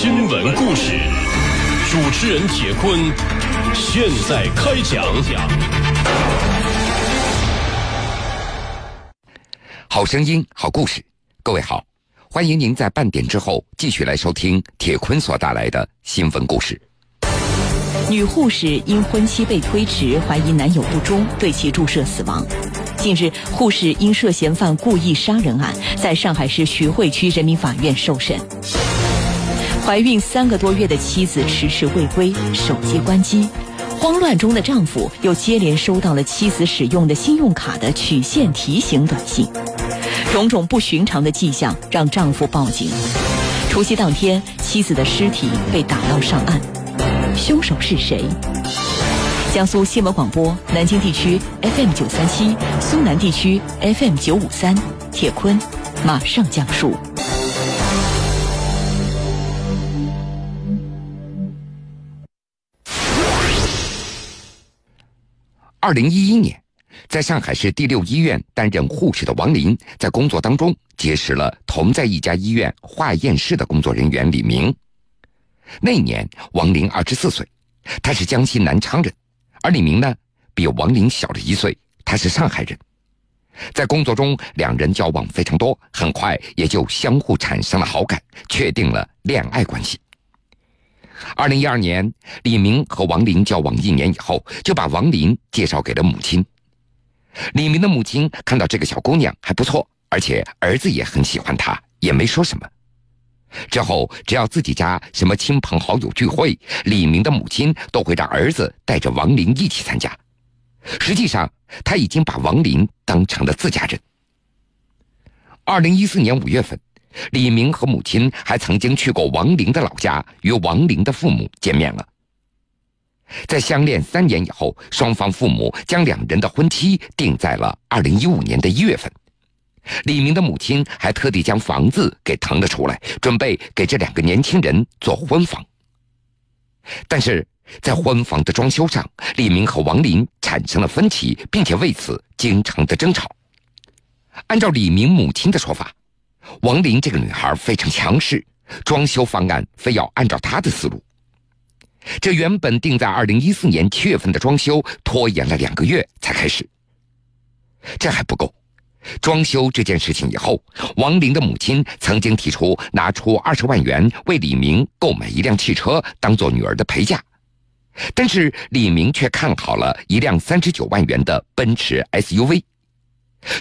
新闻故事，主持人铁坤，现在开讲。好声音，好故事，各位好，欢迎您在半点之后继续来收听铁坤所带来的新闻故事。女护士因婚期被推迟，怀疑男友不忠，对其注射死亡。近日，护士因涉嫌犯故意杀人案，在上海市徐汇区人民法院受审。怀孕三个多月的妻子迟迟未归，手机关机，慌乱中的丈夫又接连收到了妻子使用的信用卡的取现提醒短信，种种不寻常的迹象让丈夫报警。除夕当天，妻子的尸体被打捞上岸，凶手是谁？江苏新闻广播南京地区 FM 九三七，苏南地区 FM 九五三，铁坤马上讲述。二零一一年，在上海市第六医院担任护士的王林，在工作当中结识了同在一家医院化验室的工作人员李明。那年，王林二十四岁，他是江西南昌人。而李明呢，比王林小了一岁，他是上海人。在工作中，两人交往非常多，很快也就相互产生了好感，确定了恋爱关系。二零一二年，李明和王林交往一年以后，就把王林介绍给了母亲。李明的母亲看到这个小姑娘还不错，而且儿子也很喜欢她，也没说什么。之后，只要自己家什么亲朋好友聚会，李明的母亲都会让儿子带着王林一起参加。实际上，他已经把王林当成了自家人。二零一四年五月份，李明和母亲还曾经去过王林的老家，与王林的父母见面了。在相恋三年以后，双方父母将两人的婚期定在了二零一五年的一月份。李明的母亲还特地将房子给腾了出来，准备给这两个年轻人做婚房。但是在婚房的装修上，李明和王林产生了分歧，并且为此经常的争吵。按照李明母亲的说法，王林这个女孩非常强势，装修方案非要按照她的思路。这原本定在二零一四年七月份的装修，拖延了两个月才开始。这还不够。装修这件事情以后，王林的母亲曾经提出拿出二十万元为李明购买一辆汽车，当做女儿的陪嫁。但是李明却看好了一辆三十九万元的奔驰 SUV，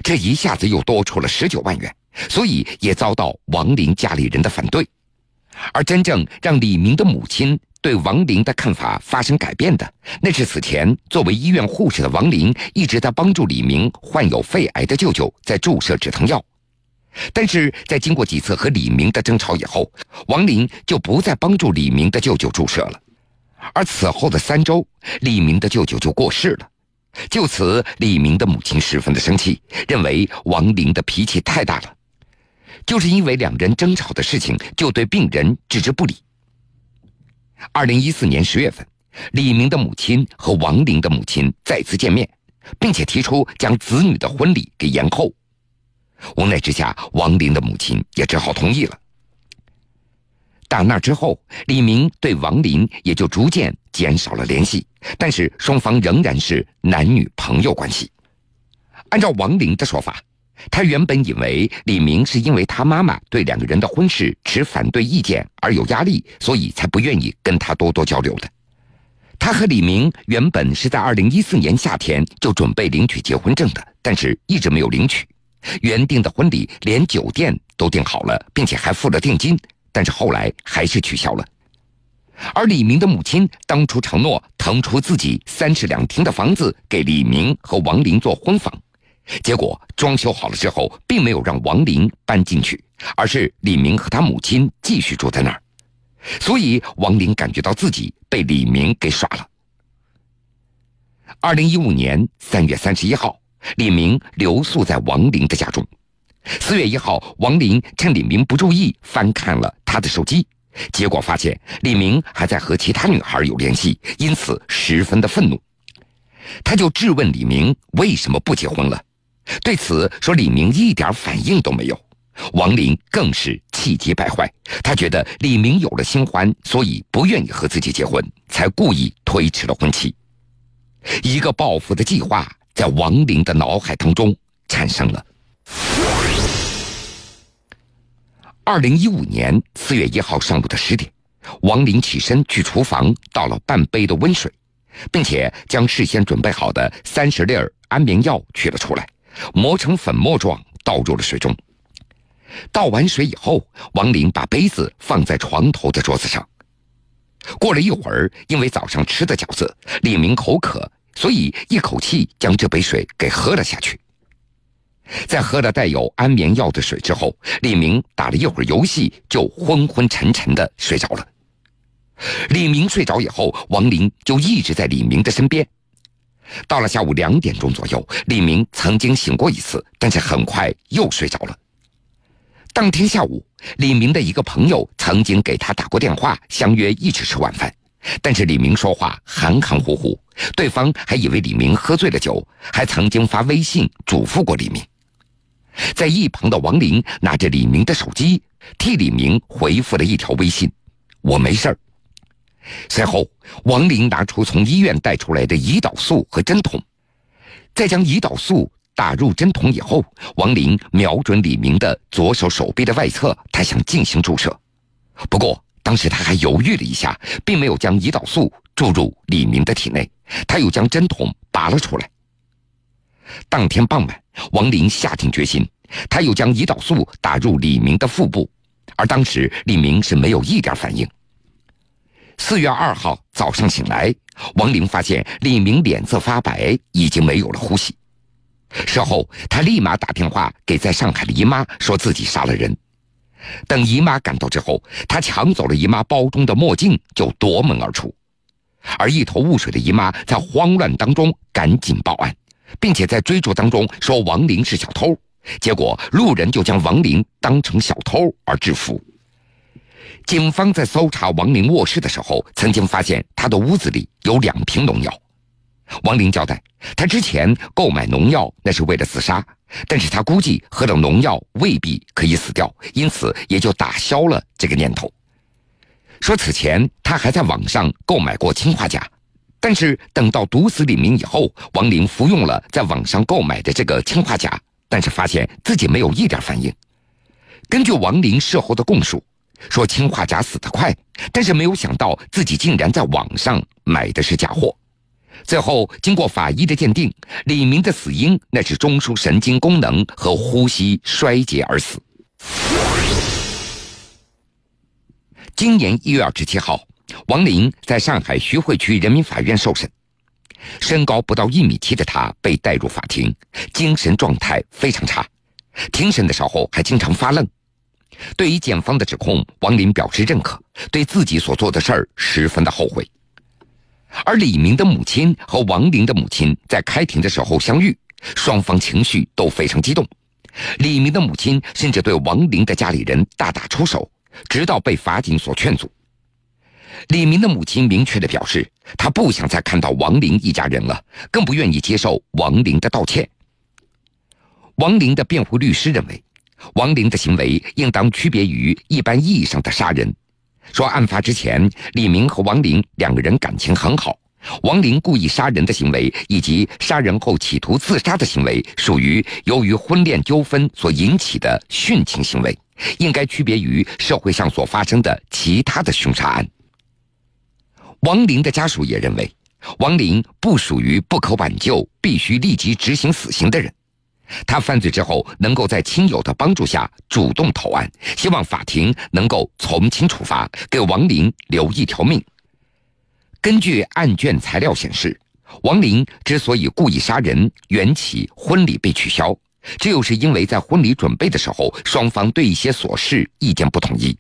这一下子又多出了十九万元，所以也遭到王林家里人的反对。而真正让李明的母亲。对王林的看法发生改变的，那是此前作为医院护士的王林一直在帮助李明患有肺癌的舅舅在注射止疼药，但是在经过几次和李明的争吵以后，王林就不再帮助李明的舅舅注射了。而此后的三周，李明的舅舅就过世了，就此李明的母亲十分的生气，认为王林的脾气太大了，就是因为两人争吵的事情就对病人置之不理。二零一四年十月份，李明的母亲和王林的母亲再次见面，并且提出将子女的婚礼给延后。无奈之下，王林的母亲也只好同意了。打那之后，李明对王林也就逐渐减少了联系，但是双方仍然是男女朋友关系。按照王林的说法。他原本以为李明是因为他妈妈对两个人的婚事持反对意见而有压力，所以才不愿意跟他多多交流的。他和李明原本是在二零一四年夏天就准备领取结婚证的，但是一直没有领取。原定的婚礼连酒店都订好了，并且还付了定金，但是后来还是取消了。而李明的母亲当初承诺腾出自己三室两厅的房子给李明和王林做婚房。结果装修好了之后，并没有让王林搬进去，而是李明和他母亲继续住在那儿，所以王林感觉到自己被李明给耍了。二零一五年三月三十一号，李明留宿在王林的家中。四月一号，王林趁李明不注意翻看了他的手机，结果发现李明还在和其他女孩有联系，因此十分的愤怒，他就质问李明为什么不结婚了。对此，说李明一点反应都没有，王林更是气急败坏。他觉得李明有了新欢，所以不愿意和自己结婚，才故意推迟了婚期。一个报复的计划在王林的脑海当中产生了。二零一五年四月一号上午的十点，王林起身去厨房倒了半杯的温水，并且将事先准备好的三十粒安眠药取了出来，磨成粉末状倒入了水中。倒完水以后，王林把杯子放在床头的桌子上。过了一会儿，因为早上吃的饺子，李明口渴，所以一口气将这杯水给喝了下去。在喝了带有安眠药的水之后，李明打了一会儿游戏，就昏昏沉沉的睡着了。李明睡着以后，王林就一直在李明的身边。到了下午两点钟左右，李明曾经醒过一次，但是很快又睡着了。当天下午，李明的一个朋友曾经给他打过电话，相约一起吃晚饭，但是李明说话含含糊糊，对方还以为李明喝醉了酒，还曾经发微信嘱咐过李明。在一旁的王林拿着李明的手机，替李明回复了一条微信：“我没事儿。”随后，王林拿出从医院带出来的胰岛素和针筒，在将胰岛素打入针筒以后，王林瞄准李明的左手手臂的外侧，他想进行注射。不过，当时他还犹豫了一下，并没有将胰岛素注入李明的体内，他又将针筒拔了出来。当天傍晚，王林下定决心，他又将胰岛素打入李明的腹部，而当时李明是没有一点反应。四月二号早上醒来，王玲发现李明脸色发白，已经没有了呼吸。事后，他立马打电话给在上海的姨妈，说自己杀了人。等姨妈赶到之后，他抢走了姨妈包中的墨镜，就夺门而出。而一头雾水的姨妈在慌乱当中赶紧报案。并且在追逐当中说王玲是小偷，结果路人就将王玲当成小偷而制服。警方在搜查王林卧室的时候，曾经发现他的屋子里有两瓶农药。王林交代，他之前购买农药那是为了自杀，但是他估计喝了农药未必可以死掉，因此也就打消了这个念头。说此前他还在网上购买过氰化钾。但是等到毒死李明以后，王林服用了在网上购买的这个氰化钾，但是发现自己没有一点反应。根据王林事后的供述，说氰化钾死得快，但是没有想到自己竟然在网上买的是假货。最后经过法医的鉴定，李明的死因那是中枢神经功能和呼吸衰竭而死。今年一月二十七号。王林在上海徐汇区人民法院受审，身高不到一米七的他被带入法庭，精神状态非常差，庭审的时候还经常发愣。对于检方的指控，王林表示认可，对自己所做的事儿十分的后悔。而李明的母亲和王林的母亲在开庭的时候相遇，双方情绪都非常激动。李明的母亲甚至对王林的家里人大打出手，直到被法警所劝阻。李明的母亲明确的表示，她不想再看到王林一家人了，更不愿意接受王林的道歉。王林的辩护律师认为，王林的行为应当区别于一般意义上的杀人。说案发之前，李明和王林两个人感情很好，王林故意杀人的行为以及杀人后企图自杀的行为，属于由于婚恋纠纷所引起的殉情行为，应该区别于社会上所发生的其他的凶杀案。王林的家属也认为，王林不属于不可挽救、必须立即执行死刑的人。他犯罪之后，能够在亲友的帮助下主动投案，希望法庭能够从轻处罚，给王林留一条命。根据案卷材料显示，王林之所以故意杀人，缘起婚礼被取消，这又是因为在婚礼准备的时候，双方对一些琐事意见不统一。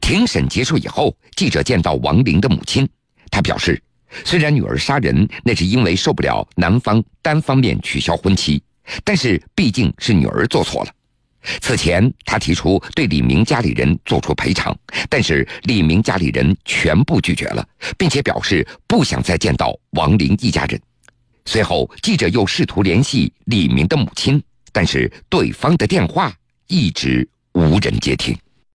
庭审结束以后，记者见到王玲的母亲，她表示，虽然女儿杀人那是因为受不了男方单方面取消婚期，但是毕竟是女儿做错了。此前，他提出对李明家里人做出赔偿，但是李明家里人全部拒绝了，并且表示不想再见到王林一家人。随后，记者又试图联系李明的母亲，但是对方的电话一直无人接听。